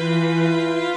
Música